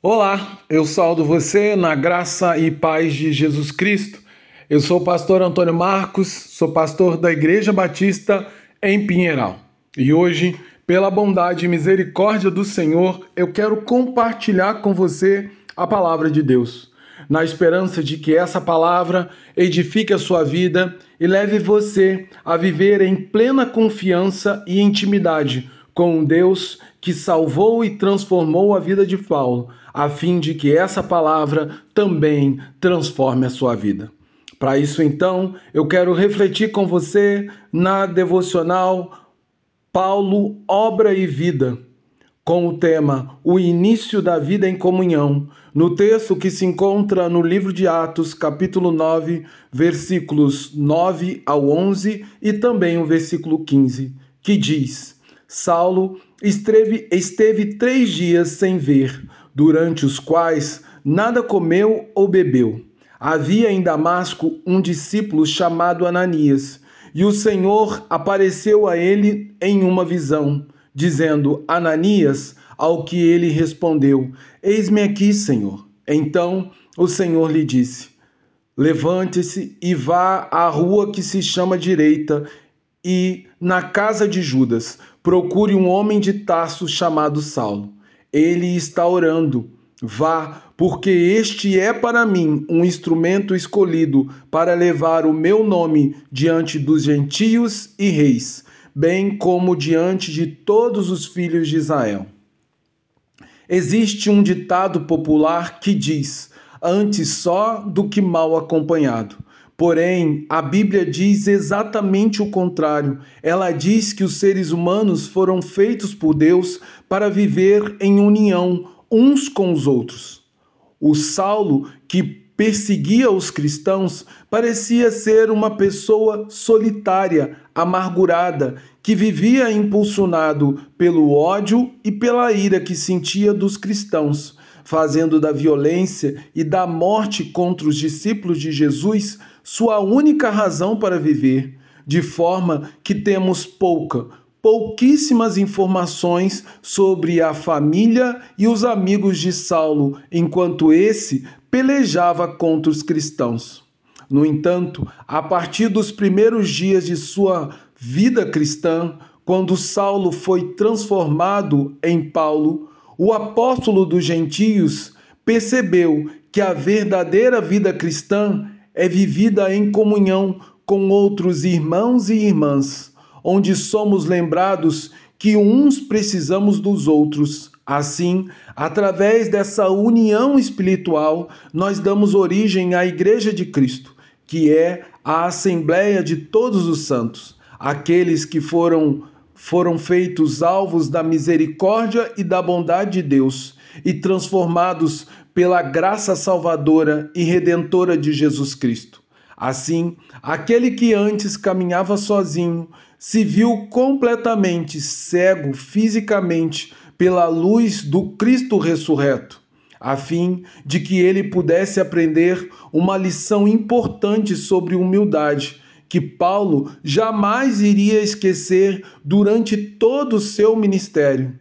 Olá, eu saldo você na graça e paz de Jesus Cristo. Eu sou o pastor Antônio Marcos, sou pastor da Igreja Batista em Pinheiral. E hoje, pela bondade e misericórdia do Senhor, eu quero compartilhar com você a palavra de Deus, na esperança de que essa palavra edifique a sua vida e leve você a viver em plena confiança e intimidade com Deus que salvou e transformou a vida de Paulo, a fim de que essa palavra também transforme a sua vida. Para isso, então, eu quero refletir com você na devocional Paulo, Obra e Vida, com o tema O Início da Vida em Comunhão, no texto que se encontra no livro de Atos, capítulo 9, versículos 9 ao 11 e também o versículo 15, que diz. Saulo esteve, esteve três dias sem ver, durante os quais nada comeu ou bebeu. Havia em Damasco um discípulo chamado Ananias, e o Senhor apareceu a ele em uma visão, dizendo: Ananias, ao que ele respondeu: Eis-me aqui, Senhor. Então o Senhor lhe disse: Levante-se e vá à rua que se chama Direita, e na casa de Judas procure um homem de Tarso chamado Saulo. Ele está orando. Vá, porque este é para mim um instrumento escolhido para levar o meu nome diante dos gentios e reis, bem como diante de todos os filhos de Israel. Existe um ditado popular que diz: antes só do que mal acompanhado. Porém, a Bíblia diz exatamente o contrário. Ela diz que os seres humanos foram feitos por Deus para viver em união uns com os outros. O Saulo, que perseguia os cristãos, parecia ser uma pessoa solitária, amargurada, que vivia impulsionado pelo ódio e pela ira que sentia dos cristãos, fazendo da violência e da morte contra os discípulos de Jesus sua única razão para viver, de forma que temos pouca, pouquíssimas informações sobre a família e os amigos de Saulo, enquanto esse pelejava contra os cristãos. No entanto, a partir dos primeiros dias de sua vida cristã, quando Saulo foi transformado em Paulo, o apóstolo dos gentios percebeu que a verdadeira vida cristã é vivida em comunhão com outros irmãos e irmãs, onde somos lembrados que uns precisamos dos outros. Assim, através dessa união espiritual, nós damos origem à Igreja de Cristo, que é a Assembleia de todos os santos, aqueles que foram foram feitos alvos da misericórdia e da bondade de Deus e transformados pela graça salvadora e redentora de Jesus Cristo. Assim, aquele que antes caminhava sozinho se viu completamente cego fisicamente pela luz do Cristo ressurreto, a fim de que ele pudesse aprender uma lição importante sobre humildade que Paulo jamais iria esquecer durante todo o seu ministério.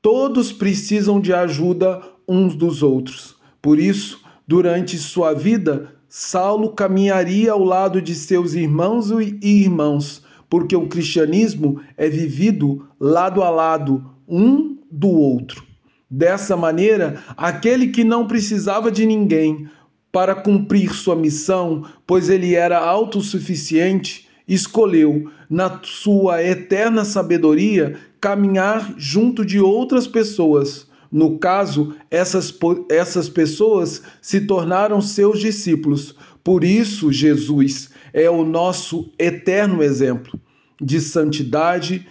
Todos precisam de ajuda uns dos outros. Por isso, durante sua vida, Saulo caminharia ao lado de seus irmãos e irmãos, porque o cristianismo é vivido lado a lado, um do outro. Dessa maneira, aquele que não precisava de ninguém para cumprir sua missão, pois ele era autossuficiente, escolheu, na sua eterna sabedoria, caminhar junto de outras pessoas no caso, essas, essas pessoas se tornaram seus discípulos. Por isso, Jesus é o nosso eterno exemplo de santidade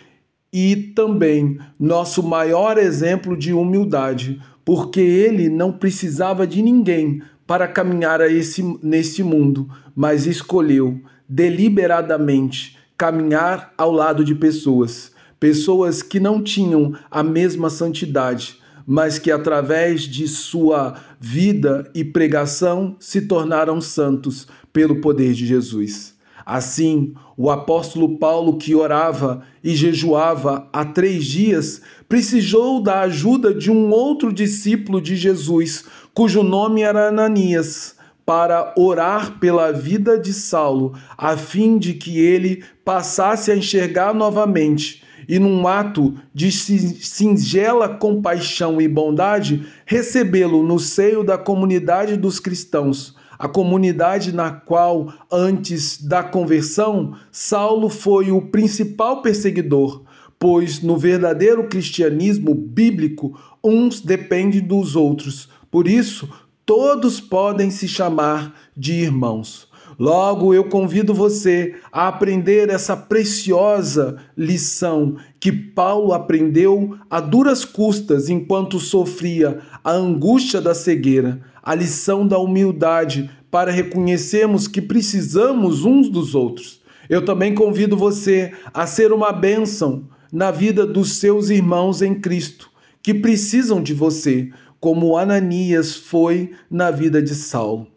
e também nosso maior exemplo de humildade, porque ele não precisava de ninguém para caminhar a esse, nesse mundo, mas escolheu deliberadamente caminhar ao lado de pessoas, pessoas que não tinham a mesma santidade, mas que através de sua vida e pregação se tornaram santos pelo poder de Jesus. Assim, o apóstolo Paulo, que orava e jejuava há três dias, precisou da ajuda de um outro discípulo de Jesus, cujo nome era Ananias, para orar pela vida de Saulo, a fim de que ele passasse a enxergar novamente e, num ato de singela compaixão e bondade, recebê-lo no seio da comunidade dos cristãos a comunidade na qual, antes da conversão, Saulo foi o principal perseguidor, pois no verdadeiro cristianismo bíblico, uns dependem dos outros. Por isso, todos podem se chamar de irmãos. Logo, eu convido você a aprender essa preciosa lição que Paulo aprendeu a duras custas enquanto sofria a angústia da cegueira, a lição da humildade para reconhecermos que precisamos uns dos outros. Eu também convido você a ser uma bênção na vida dos seus irmãos em Cristo, que precisam de você, como Ananias foi na vida de Saulo.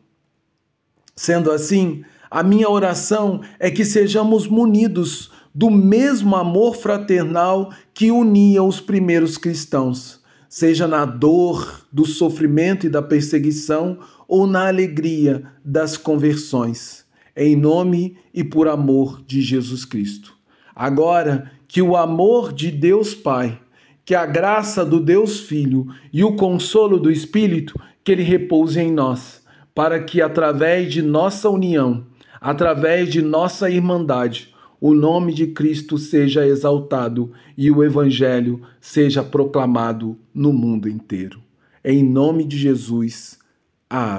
Sendo assim, a minha oração é que sejamos munidos do mesmo amor fraternal que unia os primeiros cristãos, seja na dor, do sofrimento e da perseguição ou na alegria das conversões, em nome e por amor de Jesus Cristo. Agora, que o amor de Deus Pai, que a graça do Deus Filho e o consolo do Espírito, que ele repouse em nós para que através de nossa união, através de nossa irmandade, o nome de Cristo seja exaltado e o Evangelho seja proclamado no mundo inteiro. Em nome de Jesus. Amém.